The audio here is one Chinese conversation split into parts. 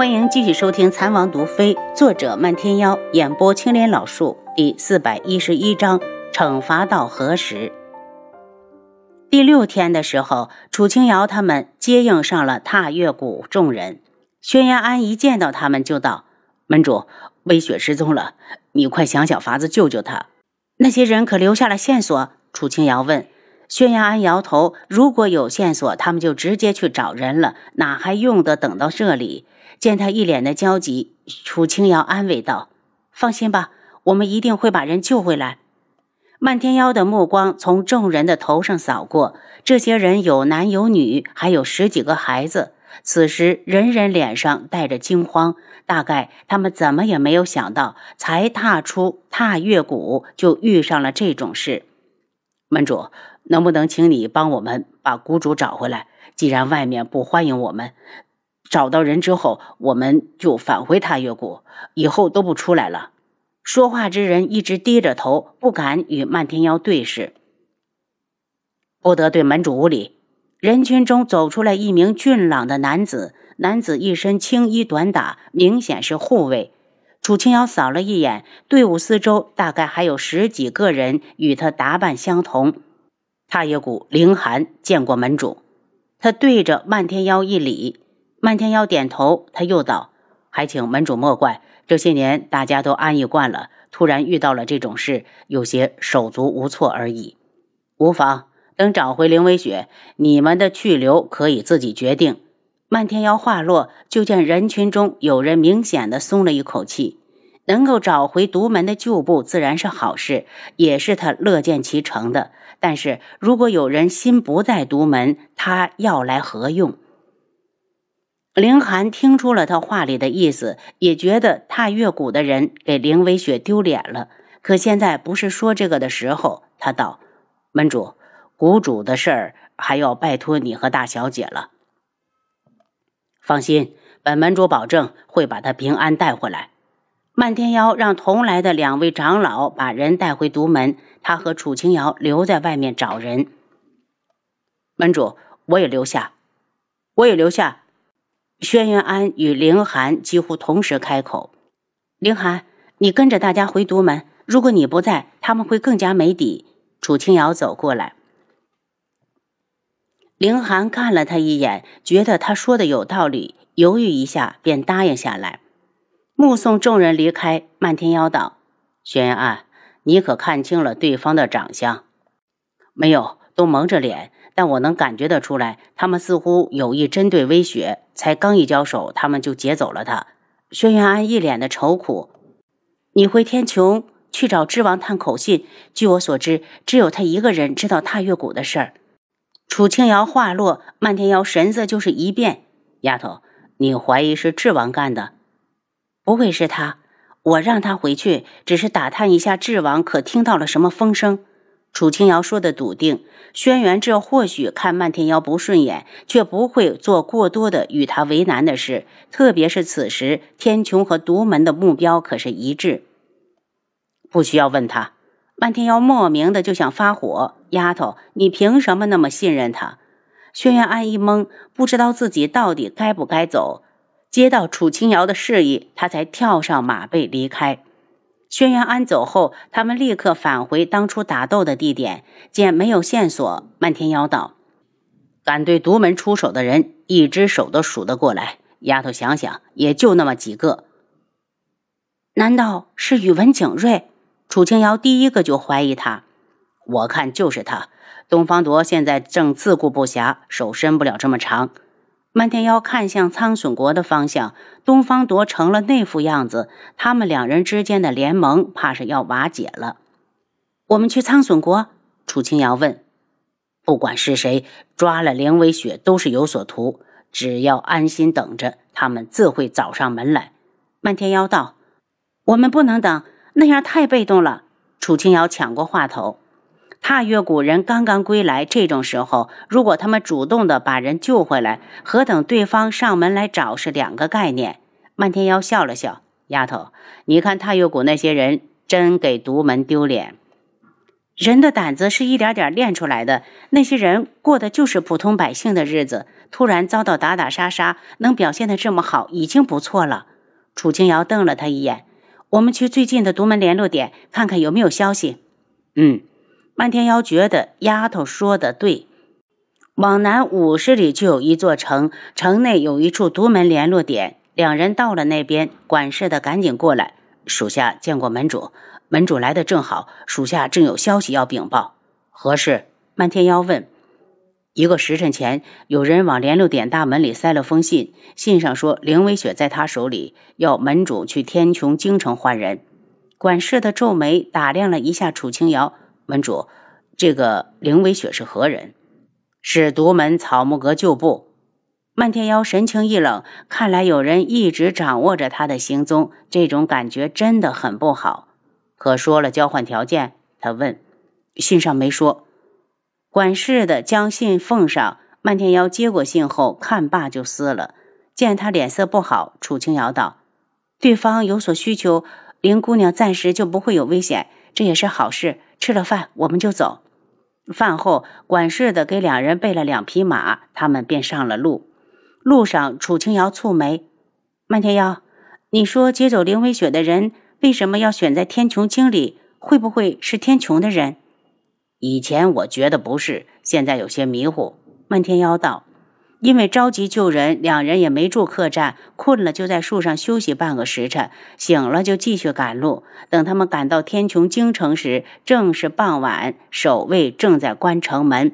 欢迎继续收听《残王毒妃》，作者漫天妖，演播青莲老树，第四百一十一章：惩罚到何时？第六天的时候，楚清瑶他们接应上了踏月谷众人。轩辕安一见到他们就道：“门主，微雪失踪了，你快想想法子救救她。”那些人可留下了线索？楚清瑶问。轩辕安摇头：“如果有线索，他们就直接去找人了，哪还用得等到这里？”见他一脸的焦急，楚清瑶安慰道：“放心吧，我们一定会把人救回来。”漫天妖的目光从众人的头上扫过，这些人有男有女，还有十几个孩子。此时，人人脸上带着惊慌，大概他们怎么也没有想到，才踏出踏月谷就遇上了这种事。门主。能不能请你帮我们把谷主找回来？既然外面不欢迎我们，找到人之后，我们就返回踏月谷，以后都不出来了。说话之人一直低着头，不敢与漫天妖对视。不得对门主无礼。人群中走出来一名俊朗的男子，男子一身青衣短打，明显是护卫。楚清瑶扫了一眼队伍四周，大概还有十几个人与他打扮相同。踏月谷凌寒见过门主，他对着漫天妖一礼，漫天妖点头。他又道：“还请门主莫怪，这些年大家都安逸惯了，突然遇到了这种事，有些手足无措而已。无妨，等找回凌微雪，你们的去留可以自己决定。”漫天妖话落，就见人群中有人明显的松了一口气，能够找回独门的旧部，自然是好事，也是他乐见其成的。但是如果有人心不在独门，他要来何用？凌寒听出了他话里的意思，也觉得踏月谷的人给凌微雪丢脸了。可现在不是说这个的时候。他道：“门主，谷主的事儿还要拜托你和大小姐了。放心，本门主保证会把他平安带回来。”漫天妖让同来的两位长老把人带回独门。他和楚清瑶留在外面找人。门主，我也留下，我也留下。轩辕安与凌寒几乎同时开口：“凌寒，你跟着大家回独门。如果你不在，他们会更加没底。”楚清瑶走过来，凌寒看了他一眼，觉得他说的有道理，犹豫一下便答应下来。目送众人离开，漫天妖道：“轩辕安。”你可看清了对方的长相？没有，都蒙着脸。但我能感觉得出来，他们似乎有意针对微雪。才刚一交手，他们就劫走了他。轩辕安一脸的愁苦。你回天穹去找之王探口信。据我所知，只有他一个人知道踏月谷的事儿。楚清瑶话落，漫天瑶神色就是一变。丫头，你怀疑是智王干的？不会是他。我让他回去，只是打探一下智王可听到了什么风声。楚清瑶说的笃定，轩辕志或许看漫天妖不顺眼，却不会做过多的与他为难的事。特别是此时，天穹和独门的目标可是一致。不需要问他，漫天妖莫名的就想发火。丫头，你凭什么那么信任他？轩辕安一懵，不知道自己到底该不该走。接到楚清瑶的示意，他才跳上马背离开。轩辕安走后，他们立刻返回当初打斗的地点。见没有线索，漫天妖道：“敢对独门出手的人，一只手都数得过来。丫头想想，也就那么几个。难道是宇文景睿？”楚清瑶第一个就怀疑他。我看就是他。东方铎现在正自顾不暇，手伸不了这么长。漫天妖看向苍隼国的方向，东方铎成了那副样子，他们两人之间的联盟怕是要瓦解了。我们去苍隼国？楚清瑶问。不管是谁抓了凌微雪，都是有所图。只要安心等着，他们自会找上门来。漫天妖道：“我们不能等，那样太被动了。”楚清瑶抢过话头。踏月谷人刚刚归来，这种时候，如果他们主动的把人救回来，和等对方上门来找是两个概念。漫天妖笑了笑：“丫头，你看踏月谷那些人真给独门丢脸。”人的胆子是一点点练出来的。那些人过的就是普通百姓的日子，突然遭到打打杀杀，能表现的这么好，已经不错了。楚清瑶瞪了他一眼：“我们去最近的独门联络点，看看有没有消息。”嗯，漫天妖觉得丫头说的对。往南五十里就有一座城，城内有一处独门联络点。两人到了那边，管事的赶紧过来：“属下见过门主。”门主来的正好，属下正有消息要禀报。何事？漫天妖问。一个时辰前，有人往联络点大门里塞了封信，信上说凌微雪在他手里，要门主去天穹京城换人。管事的皱眉打量了一下楚清瑶，门主，这个凌微雪是何人？是独门草木阁旧部。漫天妖神情一冷，看来有人一直掌握着他的行踪，这种感觉真的很不好。可说了交换条件？他问。信上没说。管事的将信奉上。漫天妖接过信后，看罢就撕了。见他脸色不好，楚清瑶道：“对方有所需求，林姑娘暂时就不会有危险，这也是好事。吃了饭，我们就走。”饭后，管事的给两人备了两匹马，他们便上了路。路上，楚清瑶蹙眉：“漫天妖，你说接走林微雪的人？”为什么要选在天穹经里？会不会是天穹的人？以前我觉得不是，现在有些迷糊。漫天妖道：“因为着急救人，两人也没住客栈，困了就在树上休息半个时辰，醒了就继续赶路。等他们赶到天穹京城时，正是傍晚，守卫正在关城门。”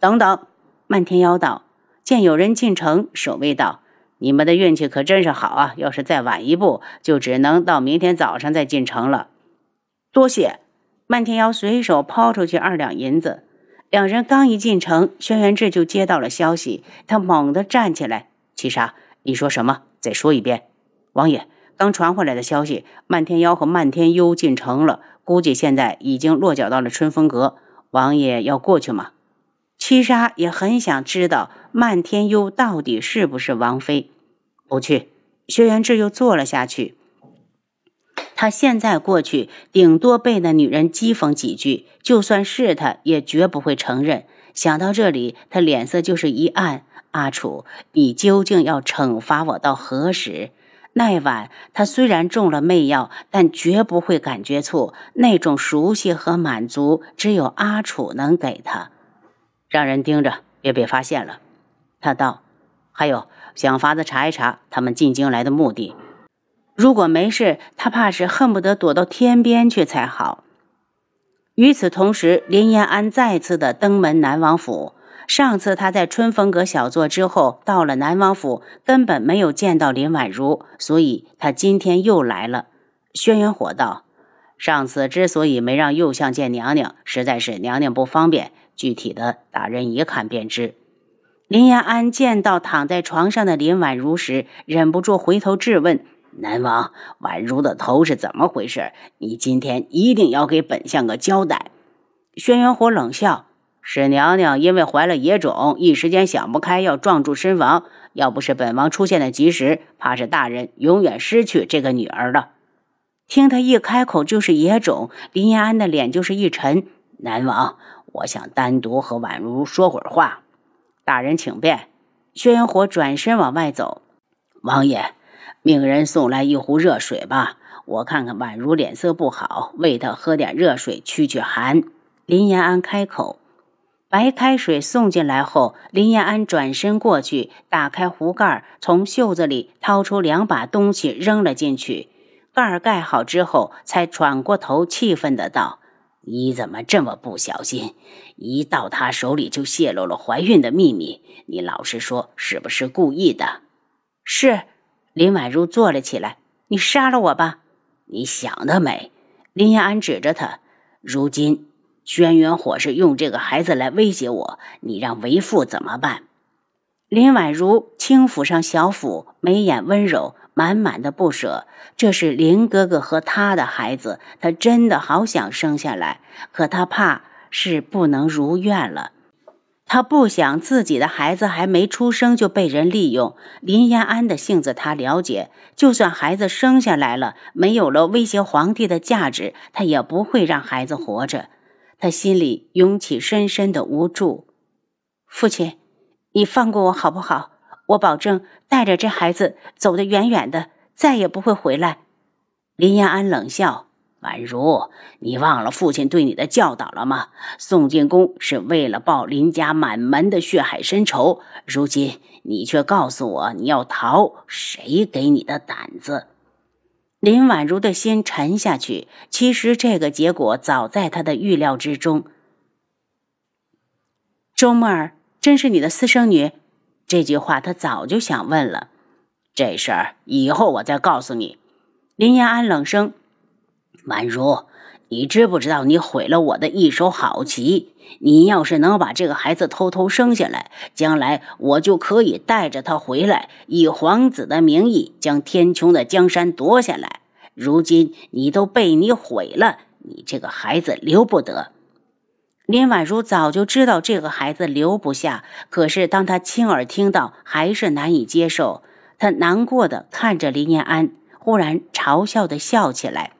等等，漫天妖道：“见有人进城，守卫道。”你们的运气可真是好啊！要是再晚一步，就只能到明天早上再进城了。多谢。漫天妖随手抛出去二两银子。两人刚一进城，轩辕志就接到了消息，他猛地站起来：“七杀，你说什么？再说一遍。”王爷刚传回来的消息，漫天妖和漫天幽进城了，估计现在已经落脚到了春风阁。王爷要过去吗？七杀也很想知道漫天幽到底是不是王妃。不去，轩辕志又坐了下去。他现在过去，顶多被那女人讥讽几句，就算是他，也绝不会承认。想到这里，他脸色就是一暗。阿楚，你究竟要惩罚我到何时？那晚，他虽然中了媚药，但绝不会感觉错。那种熟悉和满足，只有阿楚能给他。让人盯着，别被发现了。他道：“还有，想法子查一查他们进京来的目的。如果没事，他怕是恨不得躲到天边去才好。”与此同时，林延安再次的登门南王府。上次他在春风阁小坐之后，到了南王府，根本没有见到林婉如，所以他今天又来了。轩辕火道：“上次之所以没让右相见娘娘，实在是娘娘不方便。”具体的，大人一看便知。林延安见到躺在床上的林婉如时，忍不住回头质问：“南王，宛如的头是怎么回事？你今天一定要给本相个交代。”轩辕火冷笑：“是娘娘因为怀了野种，一时间想不开，要撞柱身亡。要不是本王出现的及时，怕是大人永远失去这个女儿了。”听他一开口就是野种，林延安的脸就是一沉。南王。我想单独和宛如说会儿话，大人请便。轩辕火转身往外走。王爷，命人送来一壶热水吧，我看看宛如脸色不好，喂她喝点热水驱驱寒。林延安开口。白开水送进来后，林延安转身过去，打开壶盖，从袖子里掏出两把东西扔了进去。盖儿盖好之后，才转过头，气愤的道。你怎么这么不小心？一到他手里就泄露了怀孕的秘密。你老实说，是不是故意的？是。林婉如坐了起来。你杀了我吧！你想得美！林雅安指着他。如今轩辕火是用这个孩子来威胁我，你让为父怎么办？林婉如轻抚上小腹，眉眼温柔。满满的不舍，这是林哥哥和他的孩子，他真的好想生下来，可他怕是不能如愿了。他不想自己的孩子还没出生就被人利用。林延安的性子他了解，就算孩子生下来了，没有了威胁皇帝的价值，他也不会让孩子活着。他心里涌起深深的无助。父亲，你放过我好不好？我保证带着这孩子走得远远的，再也不会回来。林延安冷笑：“宛如，你忘了父亲对你的教导了吗？宋建公是为了报林家满门的血海深仇，如今你却告诉我你要逃，谁给你的胆子？”林婉如的心沉下去。其实这个结果早在他的预料之中。周沫儿真是你的私生女？这句话他早就想问了。这事儿以后我再告诉你。林延安冷声：“婉如，你知不知道你毁了我的一手好棋？你要是能把这个孩子偷偷生下来，将来我就可以带着他回来，以皇子的名义将天穹的江山夺下来。如今你都被你毁了，你这个孩子留不得。林婉如早就知道这个孩子留不下，可是当他亲耳听到，还是难以接受。他难过的看着林延安，忽然嘲笑的笑起来。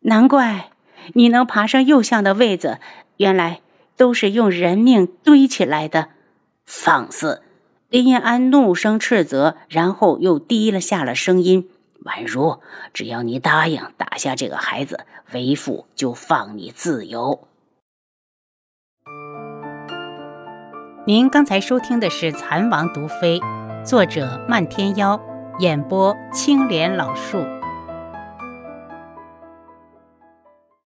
难怪你能爬上右相的位子，原来。都是用人命堆起来的，放肆！林延安怒声斥责，然后又低了下了声音：“宛如，只要你答应打下这个孩子，为父就放你自由。”您刚才收听的是《蚕王毒妃》，作者漫天妖，演播青莲老树。